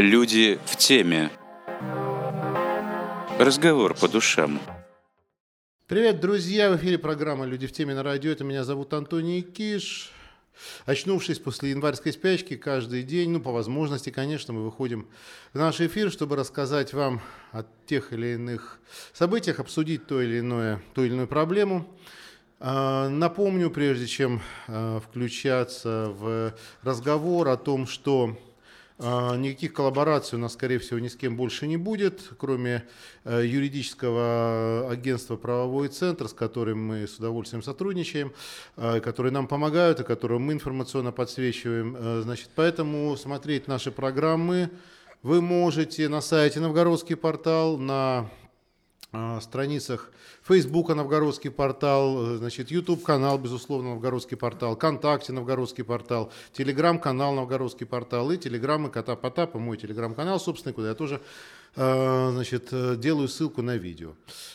Люди в теме. Разговор по душам. Привет, друзья! В эфире программа «Люди в теме» на радио. Это меня зовут Антоний Киш. Очнувшись после январской спячки, каждый день, ну, по возможности, конечно, мы выходим в наш эфир, чтобы рассказать вам о тех или иных событиях, обсудить то или иное, ту или иную проблему. А, напомню, прежде чем а, включаться в разговор о том, что никаких коллабораций у нас, скорее всего, ни с кем больше не будет, кроме э, юридического агентства «Правовой центр», с которым мы с удовольствием сотрудничаем, которые нам помогают и которым мы информационно подсвечиваем. Э, значит, поэтому смотреть наши программы вы можете на сайте «Новгородский портал», на страницах Фейсбука Новгородский портал, значит, YouTube канал, безусловно, Новгородский портал, ВКонтакте Новгородский портал, Телеграм канал Новгородский портал и Телеграммы Кота Потапа, мой Телеграм-канал, собственно, куда я тоже значит, делаю ссылку на видео.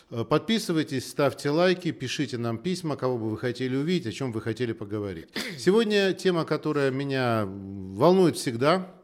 Подписывайтесь, ставьте лайки, пишите нам письма, кого бы вы хотели увидеть, о чем вы хотели поговорить. Сегодня тема, которая меня волнует всегда, Э,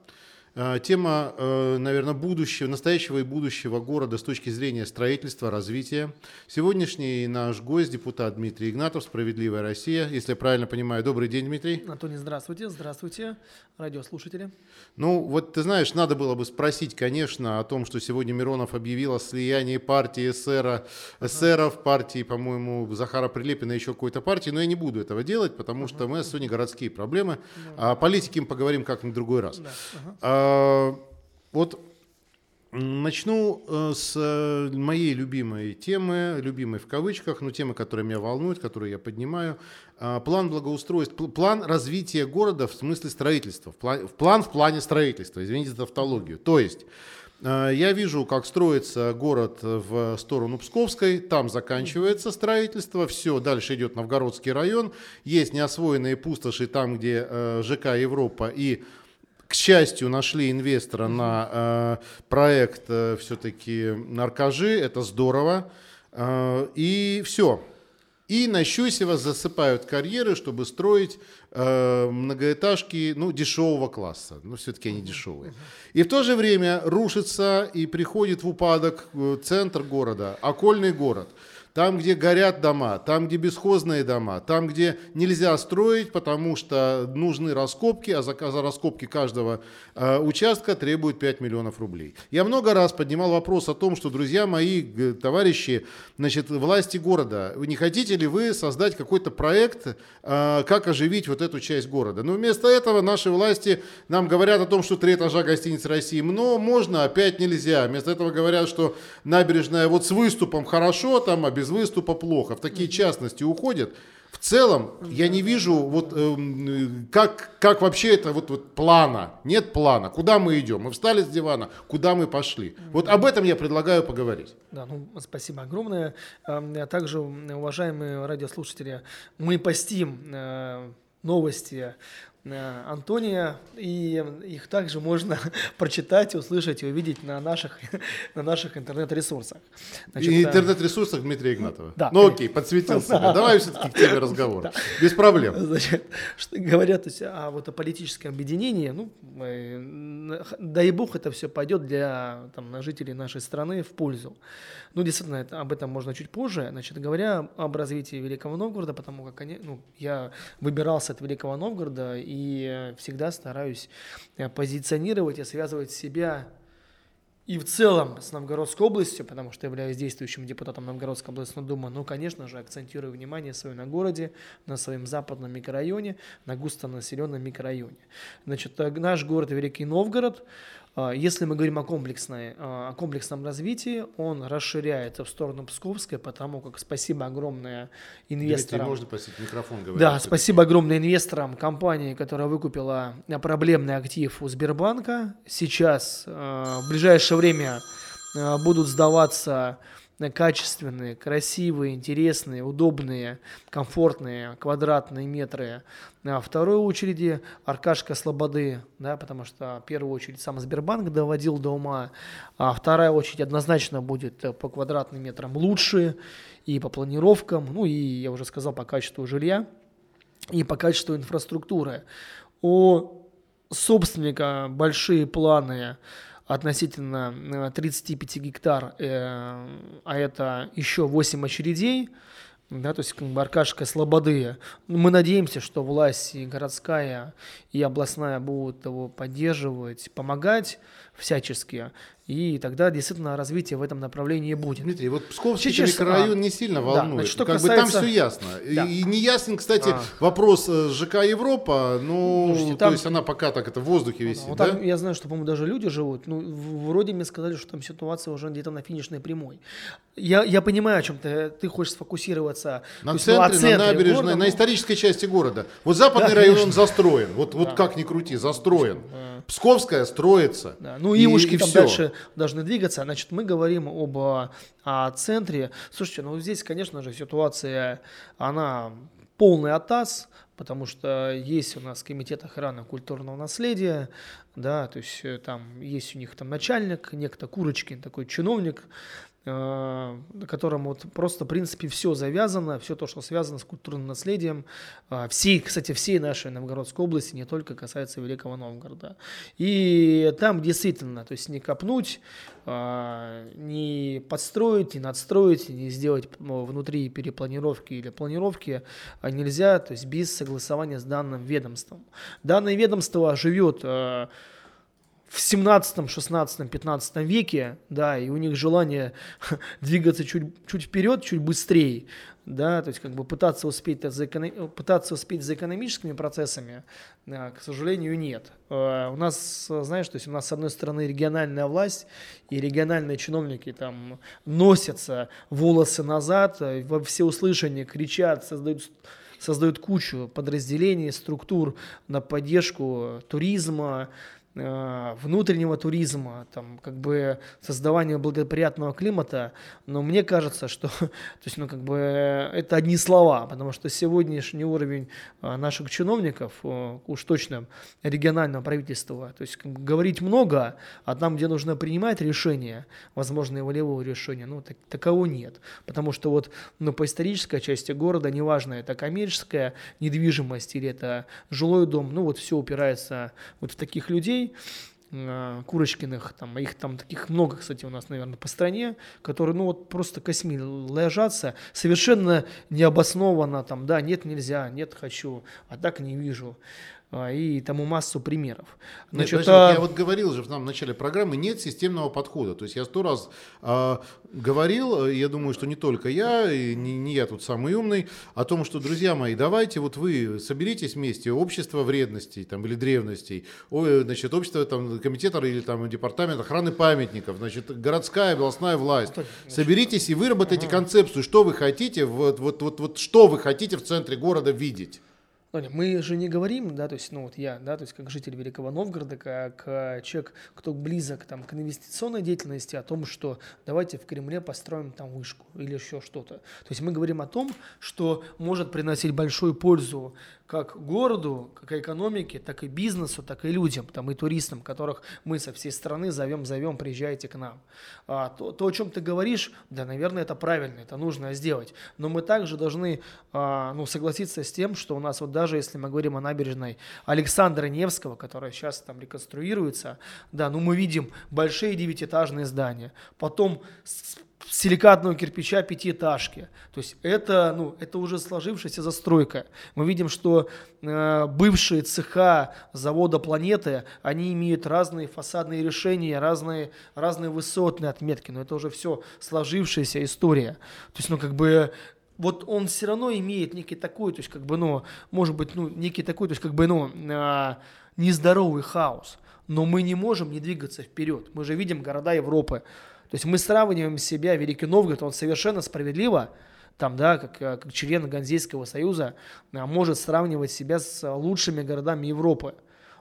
тема, э, наверное, будущего, настоящего и будущего города с точки зрения строительства, развития. Сегодняшний наш гость, депутат Дмитрий Игнатов, «Справедливая Россия». Если я правильно понимаю, добрый день, Дмитрий. Антоний, здравствуйте, здравствуйте, радиослушатели. Ну, вот ты знаешь, надо было бы спросить, конечно, о том, что сегодня Миронов объявил о слиянии партии эсера, эсеров, партии, по-моему, Захара Прилепина, еще какой-то партии, но я не буду этого делать, потому что мы сегодня городские проблемы, а о политике мы поговорим как-нибудь в другой раз. Да. А, вот Начну э, с э, моей любимой темы, любимой в кавычках, но темы, которая меня волнует, которую я поднимаю. А, план благоустройства, план развития города в смысле строительства, в план в плане строительства, извините за тавтологию. То есть э, я вижу, как строится город в сторону Псковской, там заканчивается строительство, все, дальше идет Новгородский район, есть неосвоенные пустоши там, где ЖК Европа и к счастью, нашли инвестора на э, проект э, все-таки наркожи, это здорово. Э, и все. И на Щусево засыпают карьеры, чтобы строить э, многоэтажки ну, дешевого класса. Но все-таки они дешевые. И в то же время рушится и приходит в упадок э, центр города, окольный город – там, где горят дома, там, где бесхозные дома, там, где нельзя строить, потому что нужны раскопки, а за, за раскопки каждого э, участка требуют 5 миллионов рублей. Я много раз поднимал вопрос о том, что, друзья мои, товарищи, значит, власти города, не хотите ли вы создать какой-то проект, э, как оживить вот эту часть города? Но вместо этого наши власти нам говорят о том, что три этажа гостиницы России, но можно, опять нельзя. Вместо этого говорят, что набережная вот с выступом хорошо, там, а без выступа плохо. В такие частности уходят. В целом я не вижу, вот, э, как, как вообще это вот, вот плана. Нет плана. Куда мы идем? Мы встали с дивана, куда мы пошли? Вот об этом я предлагаю поговорить. Да, ну, спасибо огромное. А также, уважаемые радиослушатели, мы постим э, новости Антония, и их также можно прочитать, услышать и увидеть на наших, на наших интернет-ресурсах. Значит, и интернет-ресурсах Дмитрия Игнатова. Да. Ну окей, подсветил себя. Давай все-таки к теме разговора. Да. Без проблем. Значит, что говорят то есть, а вот о политическом объединении, ну, дай бог это все пойдет для там, жителей нашей страны в пользу. Ну, действительно, это, об этом можно чуть позже. Значит, говоря об развитии Великого Новгорода, потому как они, ну, я выбирался от Великого Новгорода и всегда стараюсь э, позиционировать и связывать себя и в целом с Новгородской областью, потому что являюсь действующим депутатом Новгородской областной думы, ну, конечно же, акцентирую внимание свое на городе, на своем западном микрорайоне, на густонаселенном микрорайоне. Значит, э, наш город Великий Новгород – если мы говорим о, комплексной, а, о комплексном развитии, он расширяется в сторону Псковской, потому как спасибо огромное инвесторам. Дмитрий, можно просить микрофон говорить? Да, спасибо огромное инвесторам компании, которая выкупила проблемный актив у Сбербанка. Сейчас в ближайшее время будут сдаваться качественные, красивые, интересные, удобные, комфортные квадратные метры. А второй очереди Аркашка Слободы, да, потому что первую очередь сам Сбербанк доводил до ума, а вторая очередь однозначно будет по квадратным метрам лучше и по планировкам, ну и, я уже сказал, по качеству жилья и по качеству инфраструктуры. О собственника большие планы относительно 35 э, гектар, э, а это еще 8 очередей, да, то есть как бы Аркашка Слободы. Мы надеемся, что власть и городская, и областная будут его поддерживать, помогать всячески. И тогда действительно развитие в этом направлении будет. Дмитрий, вот Псковский Чечевский- микрорайон а, не сильно да, волнует. значит, что как касается- бы там все ясно. Да. И, не ясен, кстати, А. вопрос э, ЖК Европа. Ну, Слушайте, то там- есть она пока так это в воздухе висит, Вот да? там, я знаю, что, по-моему, даже люди живут. Ну, вроде мне сказали, что там ситуация уже где-то на финишной прямой. Я, я понимаю, о чем ты. Ты хочешь сфокусироваться. На то есть, ну, центре, на центре набережной, города, на ну, исторической части города. Вот западный Да, район конечно. он застроен. Вот, вот Да. как ни крути, застроен. Да. Псковская строится. Да. Ну, И- Ивушки и там всё. дальше должны двигаться. Значит, мы говорим об а, о центре. Слушайте, ну здесь, конечно же, ситуация, она полный атас, потому что есть у нас комитет охраны культурного наследия, да, то есть э, там есть у них там начальник, некто Курочкин, такой чиновник, на котором вот просто, в принципе, все завязано, все то, что связано с культурным наследием, а, всей, кстати, всей нашей Новгородской области, не только касается Великого Новгорода. И там действительно, то есть не копнуть, а, не подстроить, не надстроить, не сделать ну, внутри перепланировки или планировки нельзя, то есть без согласования с данным ведомством. Данное ведомство живет в 17, 16, 15 веке, да, и у них желание двигаться чуть, чуть вперед, чуть быстрее, да, то есть как бы пытаться успеть, за эконом- пытаться успеть за экономическими процессами, да, к сожалению, нет. Э, У нас, э, знаешь, то есть у нас с одной стороны региональная власть и региональные чиновники там носятся волосы назад, э, во всеуслышание кричат, создают создают кучу подразделений, структур на поддержку туризма, э, внутреннего туризма, там, как бы создавание благоприятного климата, но мне кажется, что то есть, ну, как бы, э, это одни слова, потому что сегодняшний уровень э, наших чиновников, э, уж точно регионального правительства, то есть как бы, говорить много, а там, где нужно принимать решения, возможно, и волевого решения, ну, так- такового нет, потому что вот, ну, по исторической части города, неважно, это коммерческая недвижимость или это жилой дом, ну, вот все упирается вот в таких людей, э, Курочкиных, там, их там таких много, кстати, у нас, наверное, по стране, которые, ну, вот просто косьми ложатся, совершенно необоснованно, там, да, нет, нельзя, нет, хочу, а так не вижу, А, и тому массу примеров. Нет, Значит, подожди, вот а- я вот говорил же в самом начале программы, нет системного подхода. То есть я сто раз а, говорил, э, я думаю, что не только я, и не, не я тут самый умный, о том, что, друзья мои, давайте вот вы соберитесь вместе, общество вредностей там, или древностей, ой, значит, общество там, комитета или там, департамент охраны памятников, значит, городская, областная власть. Соберитесь и выработайте концепцию, что вы хотите, вот, вот, вот, вот что вы хотите в центре города видеть. Мы же не говорим, да, то есть, ну вот я, да, то есть как житель Великого Новгорода, как э, человек, кто близок там к инвестиционной деятельности, о том, что давайте в Кремле построим там вышку или еще что-то. То есть мы говорим о том, что может приносить большую пользу как городу, как экономике, так и бизнесу, так и людям, там и туристам, которых мы со всей страны зовем, зовем, приезжайте к нам. А, то, то, о чем ты говоришь, да, наверное, это правильно, это нужно сделать. Но мы также должны а, ну, согласиться с тем, что у нас вот даже если мы говорим о набережной Александра Невского, которая сейчас там реконструируется, да, ну мы видим большие девятиэтажные здания, потом силикатного кирпича пятиэтажки. То есть это, ну, это уже сложившаяся застройка. Мы видим, что э, бывшие цеха завода «Планеты», они имеют разные фасадные решения, разные, разные высотные отметки, но это уже все сложившаяся история. То есть, ну, как бы вот он все равно имеет некий такой, то есть как бы, ну, может быть, ну, некий такой, то есть как бы, ну, а, нездоровый хаос. Но мы не можем не двигаться вперед. Мы же видим города Европы. То есть мы сравниваем себя, Великий Новгород, он совершенно справедливо, там, да, как, э, как член Ганзейского союза, а, может сравнивать себя с лучшими городами Европы.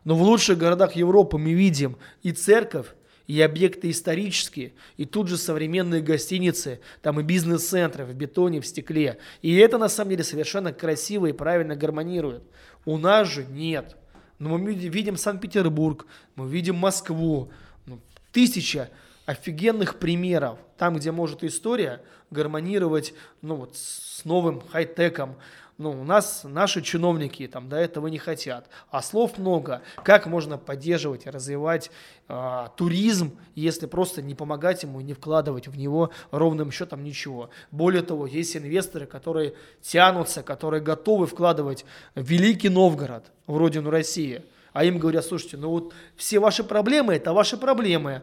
Но в лучших городах Европы мы видим и церковь, и объекты исторические, и тут же современные гостиницы, там и бизнес-центры в бетоне, в стекле. И это на самом деле совершенно красиво и правильно гармонирует. У нас же нет. Но мы види- видим Санкт-Петербург, мы видим Москву. Ну, тысяча офигенных примеров, там, где может история гармонировать ну, вот, с новым хай-теком, Ну, у нас наши чиновники там до этого не хотят, а слов много. Как можно поддерживать и развивать э, туризм, если просто не помогать ему, не вкладывать в него ровным счетом ничего. Более того, есть инвесторы, которые тянутся, которые готовы вкладывать в Великий Новгород, в родину России. А им говорят, слушайте, ну вот все ваши проблемы – это ваши проблемы.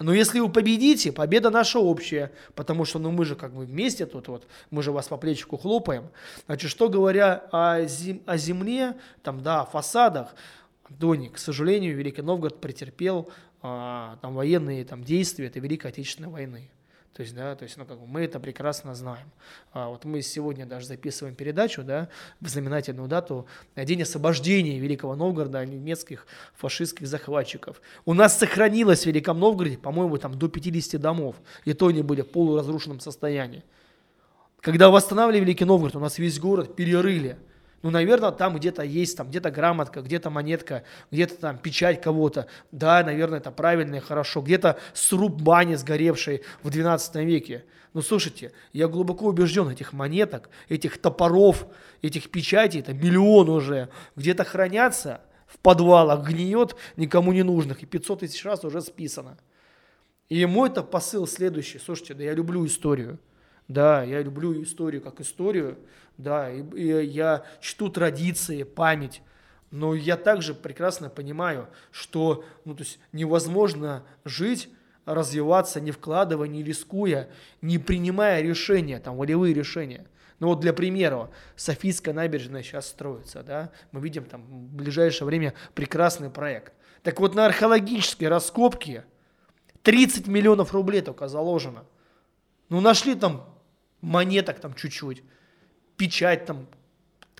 Но если вы победите, победа наша общая, потому что ну мы же как бы вместе тут вот, мы же вас по плечику хлопаем. Значит, что говоря о, зем, о земле, там, да, о фасадах, Дони, к сожалению, Великий Новгород претерпел а, там военные там, действия этой Великой Отечественной войны. То есть, да, то есть, ну, как бы мы это прекрасно знаем. А вот мы сегодня даже записываем передачу, да, в знаменательную дату, день освобождения Великого Новгорода от немецких фашистских захватчиков. У нас сохранилось в Великом Новгороде, по-моему, там до 50 домов, и то они были в полуразрушенном состоянии. Когда восстанавливали Великий Новгород, у нас весь город перерыли – ну, наверное, там где-то есть, там где-то грамотка, где-то монетка, где-то там печать кого-то. Да, наверное, это правильно и хорошо. Где-то сруб бани сгоревшей в 12 веке. Но слушайте, я глубоко убежден, этих монеток, этих топоров, этих печатей, это миллион уже, где-то хранятся в подвалах, гниет, никому не нужных, и 500 тысяч раз уже списано. И мой-то посыл следующий. Слушайте, да я люблю историю. Да, я люблю историю как историю, да, и, и я чту традиции, память, но я также прекрасно понимаю, что ну, то есть невозможно жить, развиваться, не вкладывая, не рискуя, не принимая решения, там, волевые решения. Ну вот для примера, Софийская набережная сейчас строится, да, мы видим там в ближайшее время прекрасный проект. Так вот на археологические раскопки 30 миллионов рублей только заложено. Ну нашли там монеток там чуть-чуть, печать там,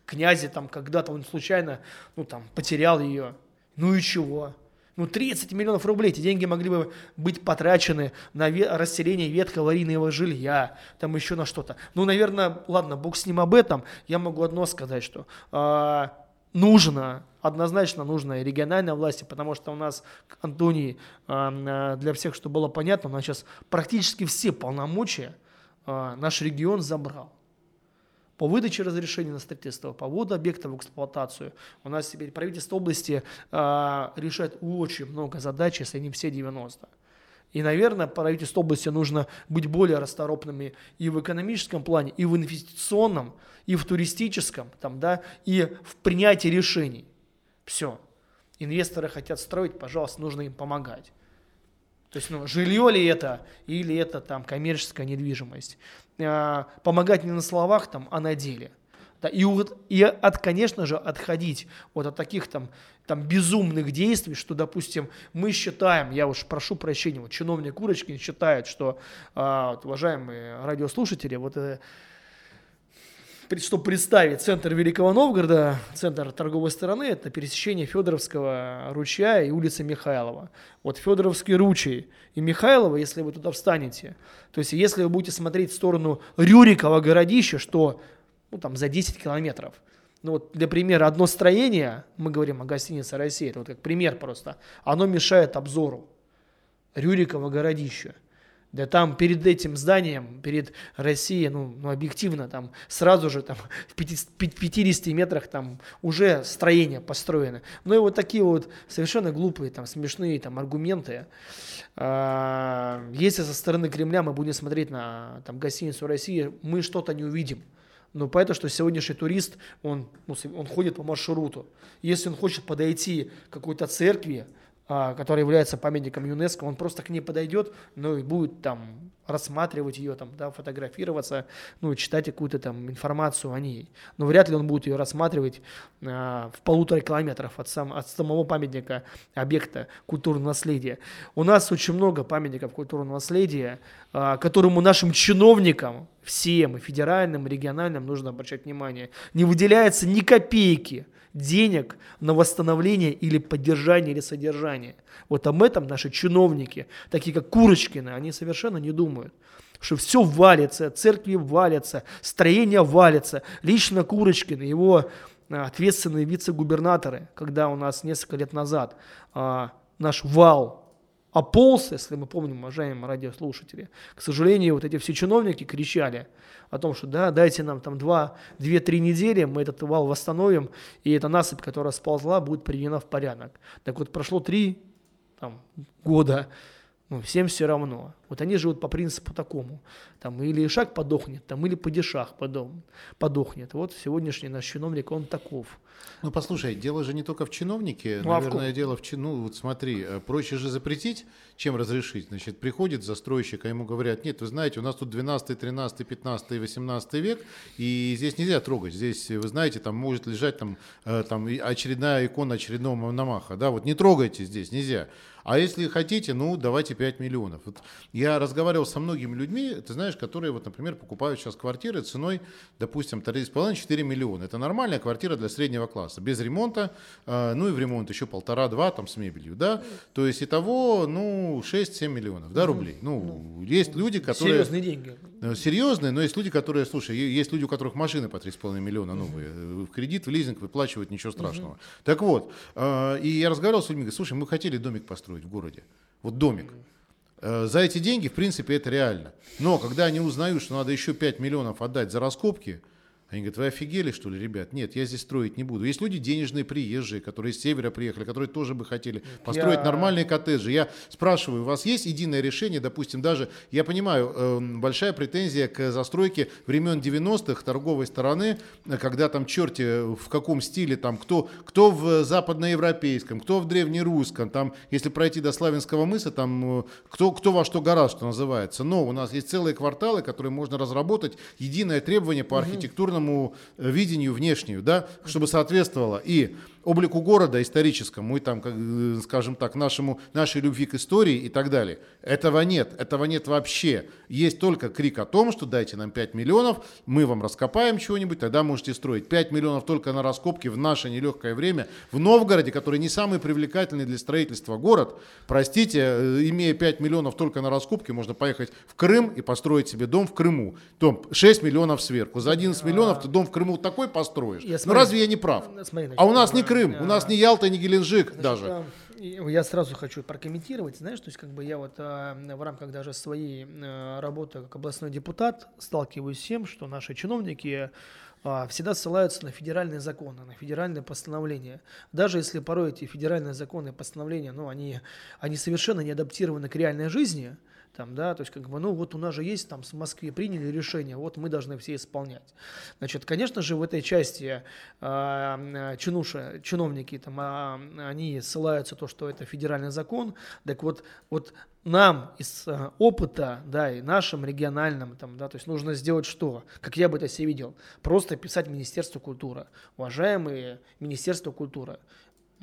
князи там когда-то он случайно, ну там, потерял ее. Ну и чего? Ну 30 миллионов рублей, эти деньги могли бы быть потрачены на ве- расселение ветхого аварийного жилья, там еще на что-то. Ну, наверное, ладно, бог с ним об этом, я могу одно сказать, что э, нужно, однозначно нужно региональной власти, потому что у нас, Антоний, э, для всех, чтобы было понятно, у нас сейчас практически все полномочия – а, наш регион забрал. По выдаче разрешения на строительство, по вводу объекта в эксплуатацию у нас теперь правительство области э, решает очень много задач, если не все 90. И, наверное, правительству области нужно быть более расторопными и в экономическом плане, и в инвестиционном, и в туристическом, там, да, и в принятии решений. Все. Инвесторы хотят строить, пожалуйста, нужно им помогать. То есть, ну, жилье ли это, или это там коммерческая недвижимость. А, помогать не на словах, там, а на деле. Да, и, вот, и от, конечно же, отходить вот от таких там, там безумных действий, что, допустим, мы считаем, я уж прошу прощения, вот чиновник Курочкин считает, что, а, вот, уважаемые радиослушатели, вот э, чтобы представить центр Великого Новгорода, центр торговой стороны, это пересечение Федоровского ручья и улицы Михайлова. Вот Федоровский ручей и Михайлова, если вы туда встанете, то есть если вы будете смотреть в сторону Рюрикова городища, что ну, там за 10 километров, ну вот для примера, одно строение, мы говорим о гостинице России, это вот как пример просто, оно мешает обзору Рюрикова городища. Да там перед этим зданием, перед Россией, ну, ну объективно, там сразу же там в 50 метрах там уже строение построено. Ну и вот такие вот совершенно глупые, там смешные там аргументы. А, если со стороны Кремля мы будем смотреть на там гостиницу России, мы что-то не увидим. Но поэтому, что сегодняшний турист, он, ну, он ходит по маршруту. Если он хочет подойти к какой-то церкви, который является памятником ЮНЕСКО, он просто к ней подойдет, ну и будет там рассматривать ее, там, да, фотографироваться, ну, читать какую-то там информацию о ней. Но вряд ли он будет ее рассматривать а, в полутора километров от, сам, от самого памятника объекта культурного наследия. У нас очень много памятников культурного наследия, а, которому нашим чиновникам, всем, и федеральным, и региональным, нужно обращать внимание. Не выделяется ни копейки – денег на восстановление или поддержание или содержание. Вот об этом наши чиновники, такие как Курочкины, они совершенно не думают что все валится, церкви валятся, строения валятся. Лично Курочкин, его а, ответственные вице-губернаторы, когда у нас несколько лет назад а, наш вал ополз, если мы помним, уважаемые радиослушатели. К сожалению, вот эти все чиновники кричали о том, что да, дайте нам там 2-3 недели, мы этот вал восстановим, и эта насыпь, которая сползла, будет приведена в порядок. Так вот, прошло 3 там, года, ну, всем все равно. Вот они живут по принципу такому. Там или шаг подохнет, там или падишах подохнет. Вот сегодняшний наш чиновник, он таков. Ну, послушай, дело же не только в чиновнике. Ну, Наверное, а в дело в чиновнике. Ну, вот смотри, э, проще же запретить, чем разрешить. Значит, приходит застройщик, а ему говорят, нет, вы знаете, у нас тут 12, 13, 15, 18 век, и здесь нельзя трогать. Здесь, вы знаете, там может лежать там, э, там очередная икона очередного Мономаха. Да, вот не трогайте здесь, нельзя. А если хотите, ну, давайте 5 миллионов. Вот я разговаривал со многими людьми, ты знаешь, которые, вот, например, покупают сейчас квартиры ценой, допустим, 3,5-4 миллиона. Это нормальная квартира для среднего класса, без ремонта, э, ну и в ремонт еще полтора-два там с мебелью, да. То есть итого, ну, 6-7 миллионов, да, рублей. Ну, ну есть люди, которые... Серьезные деньги. Э, серьезные, но есть люди, которые, слушай, есть люди, у которых машины по 3,5 миллиона новые, э, в кредит, в лизинг выплачивают, ничего страшного. Так вот, и я разговаривал с людьми, говорю, слушай, мы хотели домик построить построить в городе. Вот домик. Э, за эти деньги, в принципе, это реально. Но когда они узнают, что надо еще 5 миллионов отдать за раскопки, они говорят, вы офигели, что ли, ребят? Нет, я здесь строить не буду. Есть люди денежные, приезжие, которые с севера приехали, которые тоже бы хотели построить я... нормальные коттеджи. Я спрашиваю, у вас есть единое решение, допустим, даже, я понимаю, э, большая претензия к застройке времен 90-х торговой стороны, когда там черти в каком стиле, там кто, кто в западноевропейском, кто в древнерусском, там, если пройти до Славянского мыса, там, э, кто, кто во что гораздо, что называется. Но у нас есть целые кварталы, которые можно разработать, единое требование по архитектурному определенному э, видению внешнему, да, чтобы соответствовало и облику города историческому и там, как, э, скажем так, нашему, нашей любви к истории и так далее. Этого нет, этого нет вообще. Есть только крик о том, что дайте нам 5 миллионов, мы вам раскопаем чего-нибудь, тогда можете строить. 5 миллионов только на раскопки в наше нелегкое время в Новгороде, который не самый привлекательный для строительства город. Простите, э, имея 5 миллионов только на раскопки, можно поехать в Крым и построить себе дом в Крыму. Дом 6 миллионов сверху. За 11 миллионов ты дом в Крыму такой построишь. Я, ну разве я не прав? Смотри, а у нас не Крым, у нас не Ялта, не Геленджик Значит, даже. Я сразу хочу прокомментировать, знаешь, то есть как бы я вот а, в рамках даже своей а, работы как областной депутат сталкиваюсь с тем, что наши чиновники а, всегда ссылаются на федеральные законы, на федеральные постановления. Даже если порой эти федеральные законы и постановления, ну, они, они совершенно не адаптированы к реальной жизни – там, да, то есть, как бы, ну, вот у нас же есть, там, в Москве приняли решение, вот мы должны все исполнять. Значит, конечно же, в этой части э, чинуша, чиновники, там, э, они ссылаются то, что это федеральный закон, так вот, вот нам из э, опыта, да, и нашим региональным, там, да, то есть нужно сделать что? Как я бы это себе видел? Просто писать Министерство культуры. Уважаемые Министерство культуры,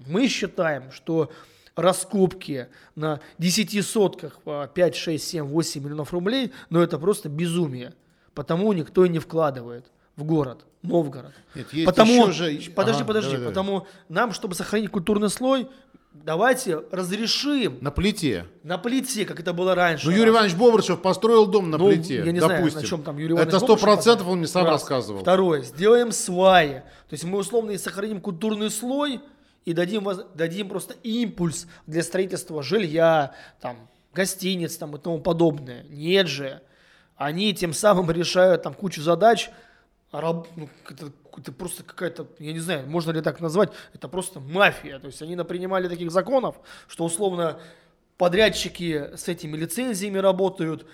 мы считаем, что раскопки на 10 сотках по 5, 6, 7, 8 миллионов рублей, но это просто безумие. Потому никто и не вкладывает в город, Новгород. Нет, есть потому, же... Подожди, ага, подожди, давай, потому давай. нам, чтобы сохранить культурный слой, давайте разрешим. На плите. На плите, как это было раньше. Ну, Юрий Иванович Бобрышев построил дом на ну, плите, я не допустим. знаю, на чем там Юрий Иванович Это сто процентов он мне сам Раз. рассказывал. Второе, сделаем сваи. То есть мы условно и сохраним культурный слой, и дадим, дадим просто импульс для строительства жилья, там, гостиниц там, и тому подобное. Нет же. Они тем самым решают там кучу задач, раб, ну, это, это просто какая-то, я не знаю, можно ли так назвать, это просто мафия. То есть они напринимали таких законов, что условно подрядчики с этими лицензиями работают,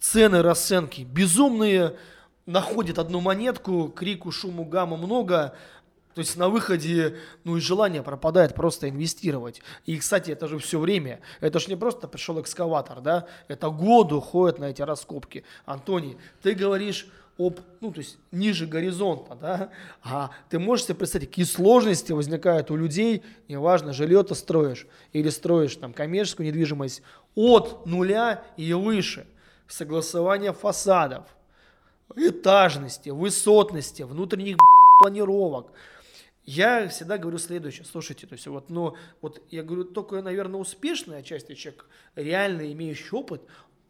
цены, расценки безумные, находят одну монетку, крику, шуму, гамма много, то есть на выходе, ну и желание пропадает просто инвестировать. И, кстати, это же все время. Это же не просто пришел экскаватор, да? Это годы уходят на эти раскопки. Антоний, ты говоришь об, ну, то есть ниже горизонта, да, а ты можешь себе представить, какие сложности возникают у людей, неважно, жилье ты строишь или строишь там коммерческую недвижимость от нуля и выше, согласование фасадов, этажности, высотности, внутренних планировок, я всегда говорю следующее, слушайте, то есть вот, но вот я говорю, только, наверное, успешная часть человек, реально имеющий опыт,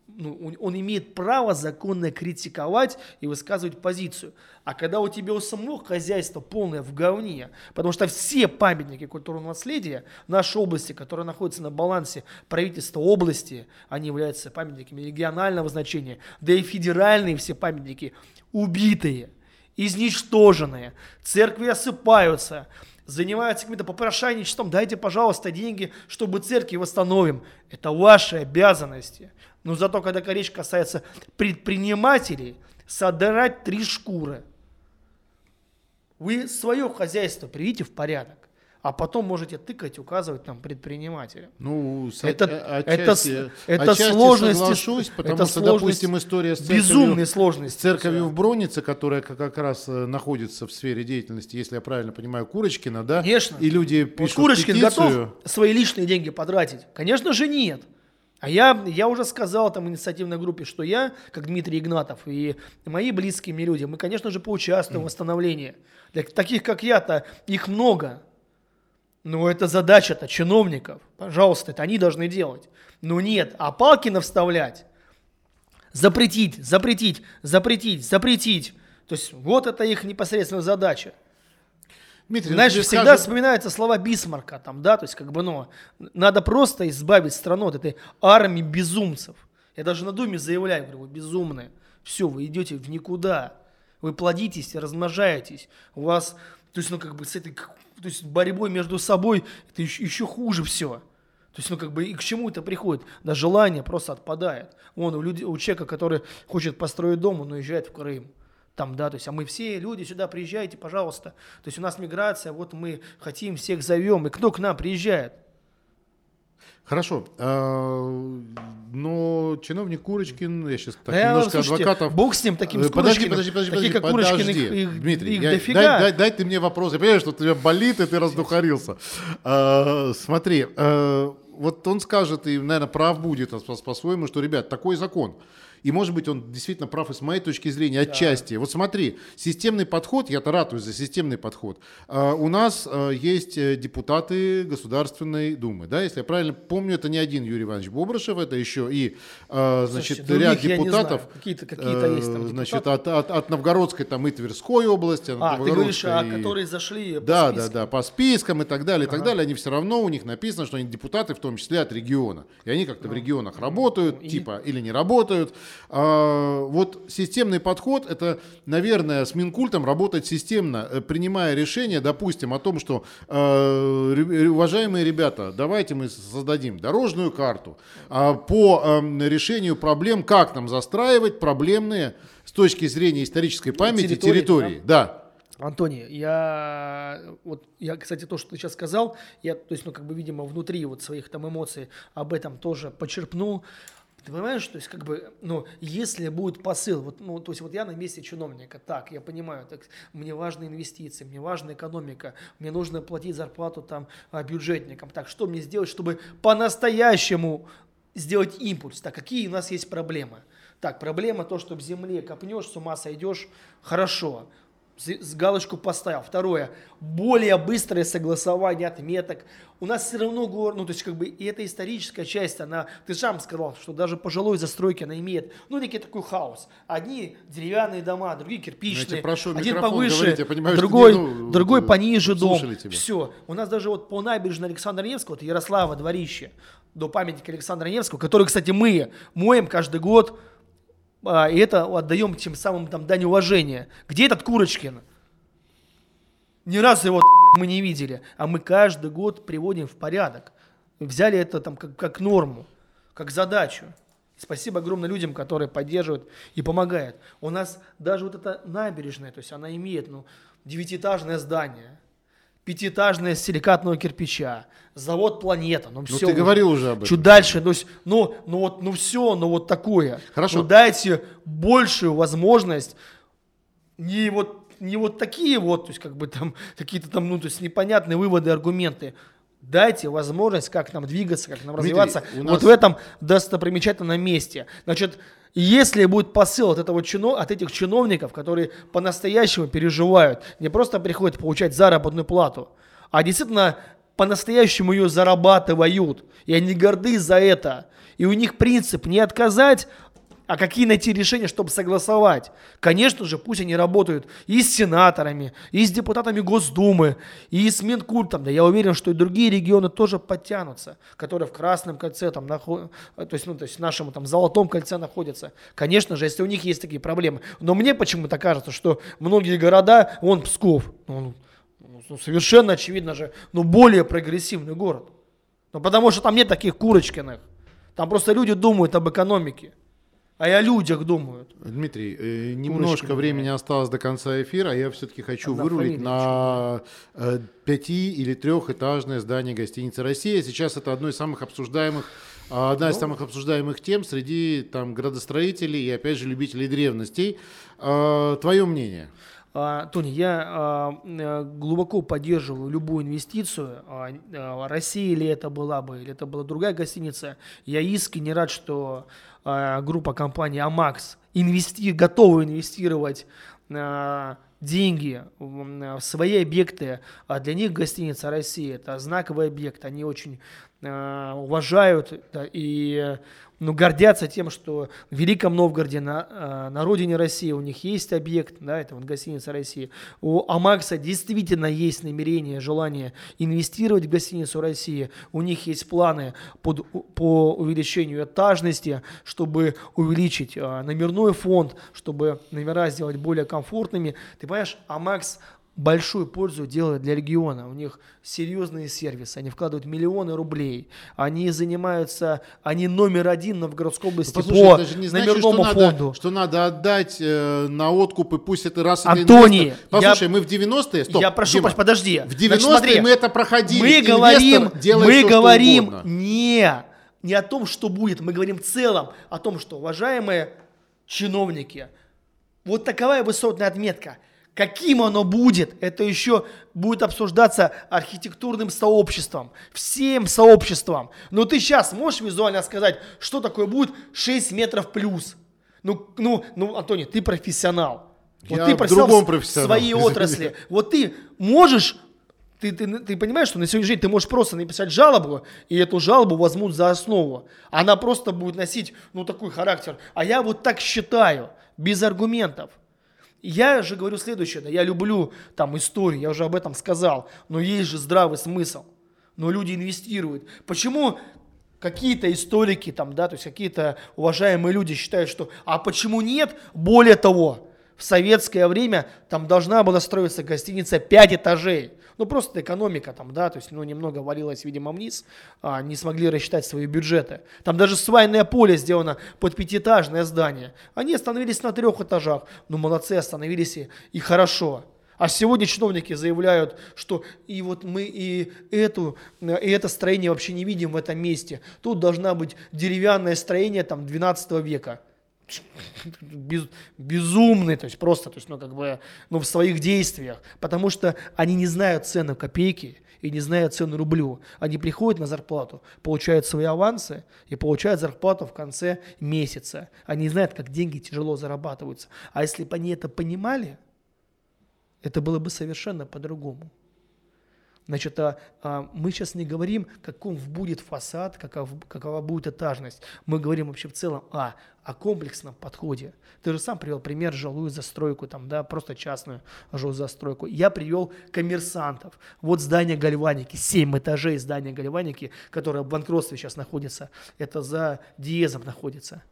ну, он, он имеет право законно критиковать и высказывать позицию. А когда у тебя у самого хозяйства полное в говне, потому что все памятники культурного наследия нашей области, которые находятся на балансе правительства области, они являются памятниками регионального значения, да и федеральные все памятники убитые, изничтоженные, церкви осыпаются, занимаются каким-то попрошайничеством, дайте, пожалуйста, деньги, чтобы церкви восстановим. Это ваши обязанности. Но зато, когда речь касается предпринимателей, содрать три шкуры. Вы свое хозяйство приведите в порядок а потом можете тыкать, указывать там предпринимателям. Ну, это, а, это, отчасти, это отчасти сложности, соглашусь, потому это что, сложность, допустим, история с церковью, безумные сложности. с церковью в Бронице, которая как, раз э, находится в сфере деятельности, если я правильно понимаю, Курочкина, да? Конечно. И люди пишут вот Курочкин петицию. готов свои личные деньги потратить? Конечно же нет. А я, я уже сказал там инициативной группе, что я, как Дмитрий Игнатов и мои близкие мне люди, мы, конечно же, поучаствуем в восстановлении. Для таких, как я-то, их много. Ну, это задача-то чиновников. Пожалуйста, это они должны делать. Но нет, а Палкина вставлять, запретить, запретить, запретить, запретить. То есть вот это их непосредственная задача. Дмитрий, ну, Знаешь, всегда скажут- вспоминаются слова Бисмарка, там, да, то есть как бы, ну, надо просто избавить страну от этой армии безумцев. Я даже на Думе заявляю, говорю, вы безумные, все, вы идете в никуда, вы плодитесь, размножаетесь, у вас, то есть, ну, как бы с этой, то есть борьбой между собой, это еще, еще хуже все. То есть, ну, как бы, и к чему это приходит? Да желание просто отпадает. Вон, у, люди, у человека, который хочет построить дом, он уезжает в Крым. Там, да, то есть, а мы все люди сюда приезжайте, пожалуйста. То есть у нас миграция, вот мы хотим, всех зовем. И кто к нам приезжает? Хорошо. а, Но чиновник Курочкин, я сейчас так Да немножко слушайте, адвокатов... Бог с ним, таким Э, с Подожди, подожди, подожди, Таких, подожди, как Курочкин, подожди. их, их, Дмитрий, их я- дофига. дай, дай- дай ты мне вопрос. Я понимаю, что у тебя болит, и ты раздухарился. А, смотри, а, вот он скажет, и, наверное, прав будет по- по-своему, что, ребят, такой закон. И, может быть, он действительно прав и с моей точки зрения, отчасти. Вот смотри, системный подход, я-то ратуюсь за системный подход. А, у нас а, есть э, депутаты Государственной Думы, да, если я правильно помню, это не один Юрий Иванович Бобрышев, это еще и, а, значит, Слушайте, ряд депутатов. Какие-то- какие-то есть там э, Значит, депутаты. от, от, от Новгородской там и Тверской области, А, ты говоришь, а и- которые зашли по да, спискам. да, да, по спискам и так далее, и так далее, они все равно, у них написано, что они депутаты, в том числе от региона. И они как-то в регионах работают, и- типа, или не работают. А, вот системный подход, это, наверное, с Минкультом работать системно, э, принимая решение, допустим, о том, что, э, ре- уважаемые ребята, давайте мы создадим дорожную карту а, по эм, решению проблем, как нам застраивать проблемные с точки зрения исторической памяти Территории, территории. Да. Антоний, я вот я, кстати, то, что ты сейчас сказал, я, то есть, ну, как бы, видимо, внутри вот своих там эмоций об этом тоже почерпнул. Ты понимаешь, то есть, как бы, ну, если будет посыл, вот, ну, то есть, вот я на месте чиновника, так, я понимаю, так, мне важны инвестиции, мне важна экономика, мне нужно платить зарплату там а, бюджетникам, так, что мне сделать, чтобы по-настоящему сделать импульс, так, какие у нас есть проблемы? Так, проблема то, что в земле копнешь, с ума сойдешь, хорошо, с, галочку поставил. Второе, более быстрое согласование отметок. У нас все равно, гор- ну, то есть, как бы, и эта историческая часть, она, ты сам сказал, что даже по жилой застройке она имеет, ну, некий такой хаос. Одни деревянные дома, другие кирпичные, Я тебе прошу один повыше, говорить, я понимаю, что другой, не, ну, другой э, пониже дом. тебя. Все. У нас даже вот по набережной Александра Невского, вот Ярослава дворище, до памятника Александра Невского, который, кстати, мы моем каждый год, а, и это отдаем тем самым там дань уважения. Где этот Курочкин? Ни разу его мы не видели, а мы каждый год приводим в порядок. Взяли это там как, как норму, как задачу. Спасибо огромное людям, которые поддерживают и помогают. У нас даже вот эта набережная, то есть она имеет ну, девятиэтажное здание, пятиэтажное с силикатного кирпича, завод «Планета». Ну, Ну, все ты говорил уже об этом. Чуть дальше, то есть, ну, ну вот, ну все, ну вот такое. Хорошо. Ну дайте большую возможность не вот не вот такие вот, то есть как бы там какие-то там, ну то есть непонятные выводы, аргументы. Дайте возможность, как нам двигаться, как нам Дмитрий, развиваться. у Вот нас- в этом достопримечательном месте. Значит, если будет посыл от, этого чино, от этих чиновников, которые по-настоящему переживают, не просто приходят получать заработную плату, а действительно по-настоящему ее зарабатывают. И они горды за это. И у них принцип не отказать, а какие найти решения, чтобы согласовать? Конечно же, пусть они работают и с сенаторами, и с депутатами Госдумы, и с Минкультом. Да я уверен, что и другие регионы тоже подтянутся, которые в Красном кольце, там, наход... то, есть, ну, то есть в нашем там, Золотом кольце находятся. Конечно же, если у них есть такие проблемы. Но мне почему-то кажется, что многие города, вон Псков, ну, ну, совершенно очевидно же, ну, более прогрессивный город. Ну, потому что там нет таких Курочкиных. Там просто люди думают об экономике. А и о людях думают. Дмитрий, э, немножко Курочкин, времени да. осталось до конца эфира, а я все-таки хочу Одна вырулить на э, пяти- или трехэтажное здание гостиницы «Россия». Сейчас это одно из самых обсуждаемых а, Одна из самых обсуждаемых тем среди там, градостроителей и, опять же, любителей древностей. А, Твое мнение? А, Тони, я э, глубоко поддерживаю любую инвестицию. Россия ли это была бы, или это была другая гостиница. Я искренне рад, что а, группа компаний Амакс инвести... готова инвестировать а, деньги в свои объекты. А для них гостиница Россия это знаковый объект. Они очень уважают да, и ну, гордятся тем, что в Великом Новгороде, на, а, на родине России, у них есть объект, да, это вот гостиница России. У Амакса действительно есть намерение, желание инвестировать в гостиницу России. У них есть планы под, по увеличению этажности, чтобы увеличить а, номерной фонд, чтобы номера сделать более комфортными. Ты понимаешь, Амакс большую пользу делает для региона. У них серьезные сервисы, они вкладывают миллионы рублей, они занимаются, они номер один в Новгородской области Ну, Послушай, по это не значит, что номерному надо, фонду. что надо отдать э, на откуп, и пусть это раз это Антоний, инвестор. Послушай, я- мы в 90-е, стоп, Я прошу, Дима, подожди. в Значит, 90-е смотри, мы это проходили. Мы Инвестор говорим, мы что говорим не, не о том, что будет, мы говорим в целом о том, что, уважаемые чиновники, вот такая высотная отметка, каким оно будет, это еще будет обсуждаться архитектурным сообществом, всем сообществом. Но ты сейчас можешь визуально сказать, что такое будет 6 метров плюс? Ну, ну, ну, Антоний, ты профессионал. Вот Я ты в профессионал другом в профессионал, своей извини. отрасли. Вот ты можешь ты, ты, ты понимаешь, что на сегодняшний день ты можешь просто написать жалобу, и эту жалобу возьмут за основу. Она просто будет носить, ну, такой характер. А я вот так считаю, без аргументов. Я же говорю следующее, да, я люблю там истории, я уже об этом сказал, но есть же здравый смысл. Но люди инвестируют. Почему какие-то историки там, да, то есть какие-то уважаемые люди считают, что, а почему нет? Более того, в советское время там должна была строиться гостиница 5 этажей. Ну, просто экономика там, да, то есть, ну, немного валилась, видимо, вниз, а, не смогли рассчитать свои бюджеты. Там даже свайное поле сделано под пятиэтажное здание. Они остановились на трех этажах. Ну, молодцы, остановились и, и хорошо. А сегодня чиновники заявляют, что и вот мы и, эту, и это строение вообще не видим в этом месте. Тут должна быть деревянное строение там 12 века. Без- безумный, то есть просто, то есть, ну, как бы, ну, в своих действиях, потому что они не знают цену копейки и не знают цену рублю. Они приходят на зарплату, получают свои авансы и получают зарплату в конце месяца. Они знают, как деньги тяжело зарабатываются. А если бы они это понимали, это было бы совершенно по-другому. Значит, а, а, мы сейчас не говорим, каков будет фасад, каков, какова будет этажность. Мы говорим вообще в целом а, о комплексном подходе. Ты же сам привел пример жилую застройку, там, да, просто частную жилую застройку. Я привел коммерсантов. Вот здание Гальваники, 7 этажей здания Гальваники, которое в банкротстве сейчас находится. Это за Диезом находится.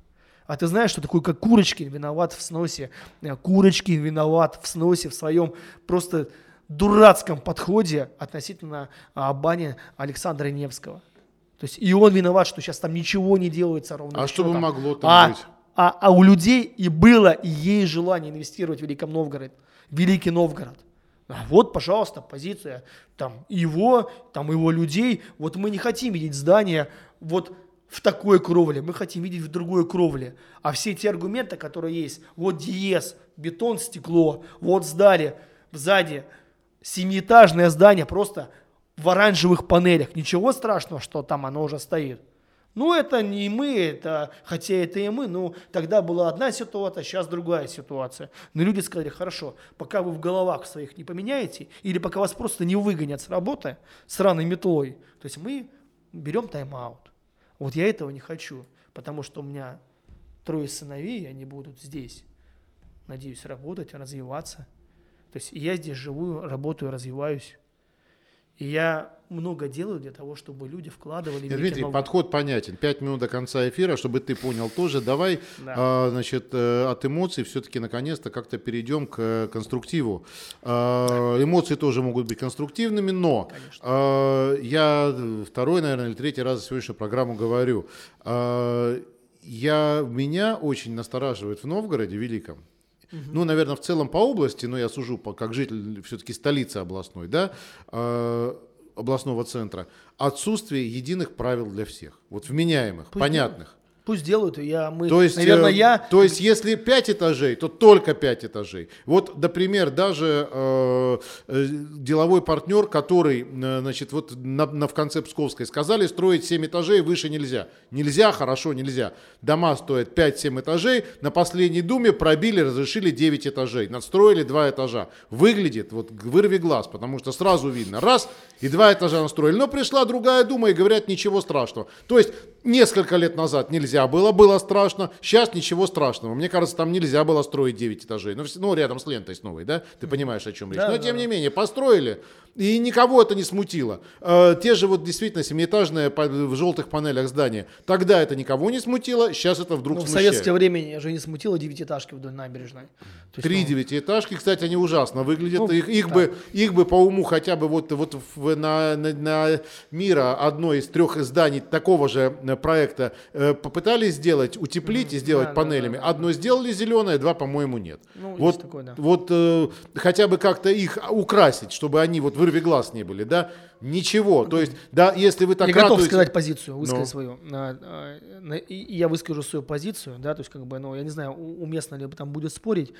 А ты знаешь, что такое, как Курочкин виноват в сносе? Э, Курочкин виноват в сносе, в своем просто дурацком подходе относительно а, бани Александра Невского. То есть и он виноват, что сейчас там ничего не делается ровно. А что бы могло там а, быть? А, а у людей и было, и есть желание инвестировать в Великом Новгород, Великий Новгород. А вот, пожалуйста, позиция там его, там его людей. Вот мы не хотим видеть здание вот в такой кровле, мы хотим видеть в другой кровле. А все те аргументы, которые есть, вот диез, бетон, стекло, вот сдали сзади семиэтажное здание просто в оранжевых панелях. Ничего страшного, что там оно уже стоит. Ну, это не мы, это, хотя это и мы, ну, тогда была одна ситуация, сейчас другая ситуация. Но люди сказали, хорошо, пока вы в головах своих не поменяете, или пока вас просто не выгонят с работы сраной метлой, то есть мы берем тайм-аут. Вот я этого не хочу, потому что у меня трое сыновей, они будут здесь, надеюсь, работать, развиваться. То есть я здесь живу, работаю, развиваюсь. И я много делаю для того, чтобы люди вкладывали. Нет, Дмитрий, новый... подход понятен. Пять минут до конца эфира, чтобы ты понял тоже. Давай, да. а, значит, э, от эмоций все-таки наконец-то как-то перейдем к э, конструктиву. А, эмоции тоже могут быть конструктивными, но а, я второй, наверное, или третий раз за сегодняшнюю программу говорю. А, я, меня очень настораживает в Новгороде Великом, ну, наверное, в целом по области, но я сужу по, как житель все-таки столицы областной, да, э, областного центра, отсутствие единых правил для всех, вот вменяемых, Пусть понятных. Пусть делают, я, мы, то есть, наверное, э, я... То есть, если 5 этажей, то только 5 этажей. Вот, например, даже э, э, деловой партнер, который, э, значит, вот на, на, в конце Псковской сказали, строить 7 этажей, выше нельзя. Нельзя, хорошо, нельзя. Дома стоят 5-7 этажей, на последней думе пробили, разрешили 9 этажей, надстроили 2 этажа. Выглядит, вот вырви глаз, потому что сразу видно, раз, и 2 этажа настроили. Но пришла другая дума и говорят, ничего страшного. То есть, несколько лет назад нельзя было, было страшно, сейчас ничего страшного. Мне кажется, там нельзя было строить 9 этажей, ну, ну рядом с лентой с новой, да, ты понимаешь, о чем речь. Да, Но да, тем не менее, построили, и никого это не смутило. Э, те же вот действительно семиэтажные в желтых панелях здания, тогда это никого не смутило, сейчас это вдруг ну, смущает. В советское время же не смутило девятиэтажки вдоль набережной. есть, Три ну... девятиэтажки, кстати, они ужасно выглядят. Ну, их, их, бы, их бы по уму хотя бы вот, вот в, на, на, на Мира одно из трех зданий такого же э, проекта э, попытались сделать, утеплить mm, и сделать да, панелями. Да, да, одно сделали зеленое, два, по-моему, нет. Ну, вот такое, да. вот э, хотя бы как-то их украсить, чтобы они вот вырви глаз не были, да? Ничего. То есть, да, если вы так Я готов сказать позицию, высказать ну. свою. Я выскажу свою позицию, да, то есть, как бы, ну, я не знаю, уместно ли там будет спорить.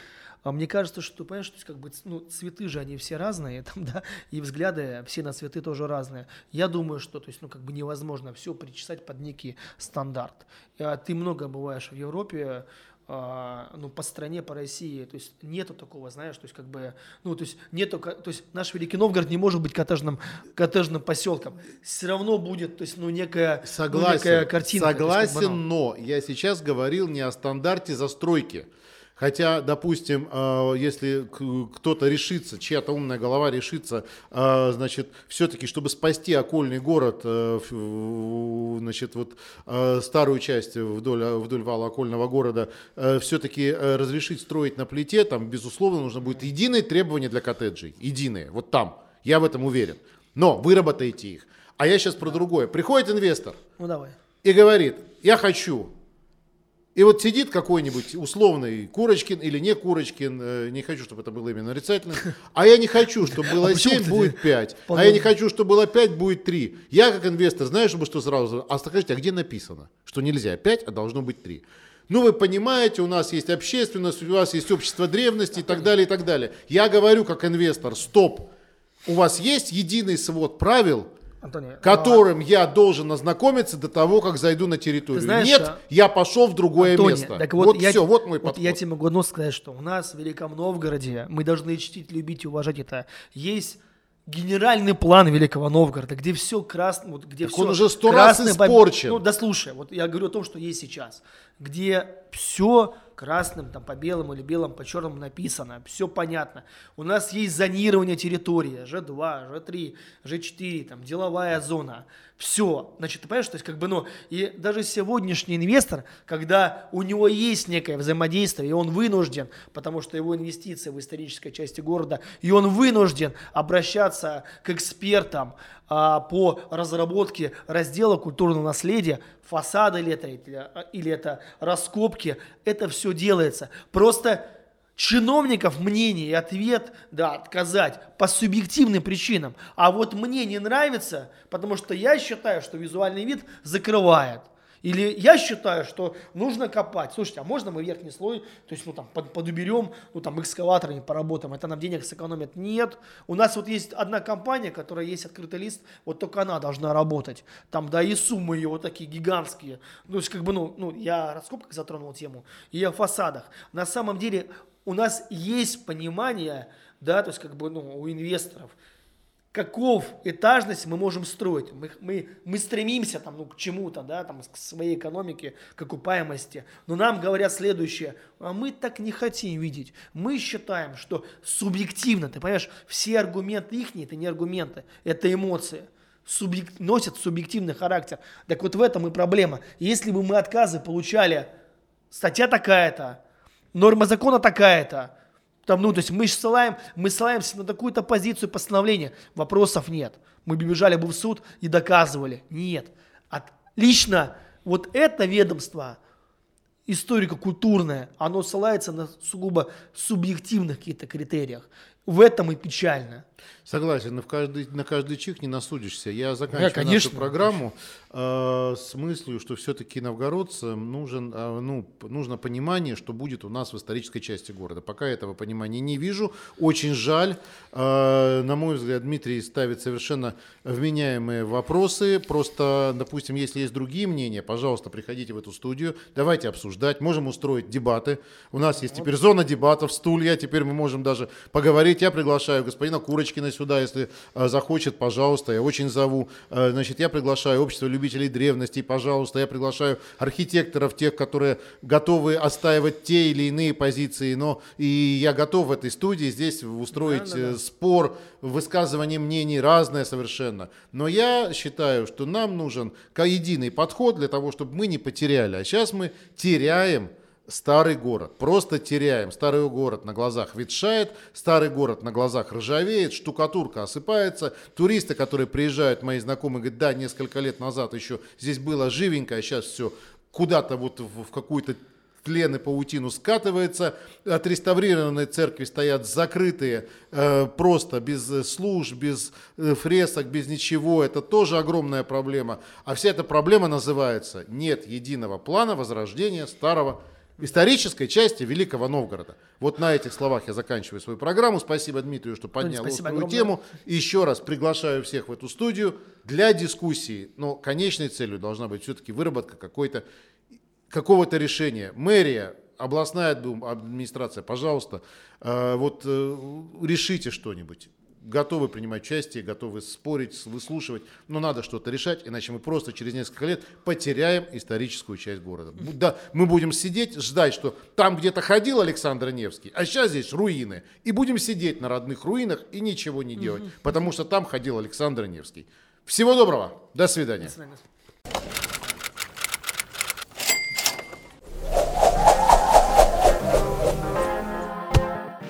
А мне кажется, что, понимаешь, то есть, как бы, ну, цветы же они все разные, там, да, и взгляды все на цветы тоже разные. Я думаю, что, то есть, ну, как бы невозможно все причесать под некий стандарт. А ты много бываешь в Европе, а, ну, по стране, по России, то есть нету такого, знаешь, то есть как бы, ну, то есть нету, то есть наш Великий Новгород не может быть коттеджным, коттеджным поселком, все равно будет, то есть, ну, некая, согласен, ну, некая картинка. Согласен, есть, как бы, ну. но я сейчас говорил не о стандарте застройки, Хотя, допустим, э, если кто-то решится, чья-то умная голова решится, э, значит, все-таки, чтобы спасти окольный город, э, значит, вот старую часть вдоль, вдоль вала окольного города, все-таки разрешить строить на плите, там, безусловно, нужно будет единые требования для коттеджей, единые, вот там, я в этом уверен. Но выработайте их. А я сейчас про другое. Приходит инвестор ну, давай. и говорит, я хочу и вот сидит какой-нибудь условный Курочкин или не Курочкин, э, не хочу, чтобы это было именно нарицательно, а я не хочу, чтобы было а 7, будет 5, а я не хочу, чтобы было 5, будет 3. Я как инвестор знаю, чтобы что сразу, а скажите, а где написано, что нельзя 5, а должно быть 3? Ну, вы понимаете, у нас есть общественность, у вас есть общество древности и так далее, и так далее. Я говорю как инвестор, стоп, у вас есть единый свод правил, Антоний, которым но... я должен ознакомиться до того, как зайду на территорию. знаешь, Нет, а... я пошел в другое Антоний, место. Так вот, вот я, все, вот мой вот подход. Я тебе могу одно сказать, что у нас в Великом Новгороде мы должны чтить, любить и уважать это. Есть генеральный план Великого Новгорода, где все красное, вот, где так все он уже сто раз испорчен. Ну, да слушай, вот я говорю о том, что есть сейчас, где все красным, там, по белому или белым, по черному написано, все понятно. У нас есть зонирование территории, Ж2, Ж3, Ж4, там, деловая зона. Все. Значит, ты понимаешь, то есть, как бы, ну, и даже сегодняшний инвестор, когда у него есть некое взаимодействие, и он вынужден, потому что его инвестиции в исторической части города, и он вынужден обращаться к экспертам а, по разработке раздела культурного наследия, фасады или это, или это раскопки, это все делается. Просто чиновников мнение и ответ, да, отказать по субъективным причинам. А вот мне не нравится, потому что я считаю, что визуальный вид закрывает. Или я считаю, что нужно копать. Слушайте, а можно мы верхний слой, то есть, ну, там, под, подуберем, ну, там, экскаваторами поработаем, это нам денег сэкономит? Нет. У нас вот есть одна компания, которая есть открытый лист, вот только она должна работать. Там, да, и суммы ее вот такие гигантские. Ну, то есть, как бы, ну, ну я раскопках затронул тему, и о фасадах. На самом деле, у нас есть понимание, да, то есть, как бы, ну, у инвесторов, каков этажность мы можем строить. Мы, мы, мы стремимся там, ну, к чему-то, да, там, к своей экономике, к окупаемости. Но нам говорят следующее, а мы так не хотим видеть. Мы считаем, что субъективно, ты понимаешь, все аргументы их, это не аргументы, это эмоции. Субъект, носят субъективный характер. Так вот в этом и проблема. Если бы мы отказы получали, статья такая-то, норма закона такая-то, там, ну, то есть мы ссылаем, мы ссылаемся на такую-то позицию постановления. Вопросов нет. Мы бежали бы в суд и доказывали. Нет. От, лично вот это ведомство, историко-культурное, оно ссылается на сугубо субъективных каких-то критериях. В этом и печально. Согласен, в каждый, на каждый чих не насудишься. Я заканчиваю да, конечно, нашу программу э, с мыслью, что все-таки новгородцам нужен, э, ну, нужно понимание, что будет у нас в исторической части города. Пока этого понимания не вижу. Очень жаль. Э, на мой взгляд, Дмитрий ставит совершенно вменяемые вопросы. Просто, допустим, если есть другие мнения, пожалуйста, приходите в эту студию. Давайте обсуждать. Можем устроить дебаты. У нас есть теперь зона дебатов, стулья. Теперь мы можем даже поговорить. Я приглашаю господина Курочкина сюда, если э, захочет, пожалуйста, я очень зову. Э, значит, я приглашаю общество любителей древностей, пожалуйста, я приглашаю архитекторов, тех, которые готовы отстаивать те или иные позиции, но и я готов в этой студии здесь устроить да, да, да. спор, высказывание мнений разное совершенно. Но я считаю, что нам нужен единый подход для того, чтобы мы не потеряли. А сейчас мы теряем старый город. Просто теряем. Старый город на глазах ветшает, старый город на глазах ржавеет, штукатурка осыпается. Туристы, которые приезжают, мои знакомые, говорят, да, несколько лет назад еще здесь было живенько, а сейчас все куда-то вот в, в какую-то тлен и паутину скатывается. Отреставрированные церкви стоят закрытые, э, просто без служб, без э, фресок, без ничего. Это тоже огромная проблема. А вся эта проблема называется «нет единого плана возрождения старого исторической части Великого Новгорода. Вот на этих словах я заканчиваю свою программу. Спасибо Дмитрию, что поднял эту тему. И еще раз приглашаю всех в эту студию для дискуссии. Но конечной целью должна быть все-таки выработка какой-то какого-то решения. Мэрия, областная администрация, пожалуйста, э, вот э, решите что-нибудь готовы принимать участие, готовы спорить, выслушивать, но надо что-то решать, иначе мы просто через несколько лет потеряем историческую часть города. Да, мы будем сидеть, ждать, что там где-то ходил Александр Невский, а сейчас здесь руины, и будем сидеть на родных руинах и ничего не делать, потому что там ходил Александр Невский. Всего доброго, до свидания. До свидания.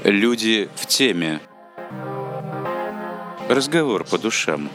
Люди в теме. Разговор по душам.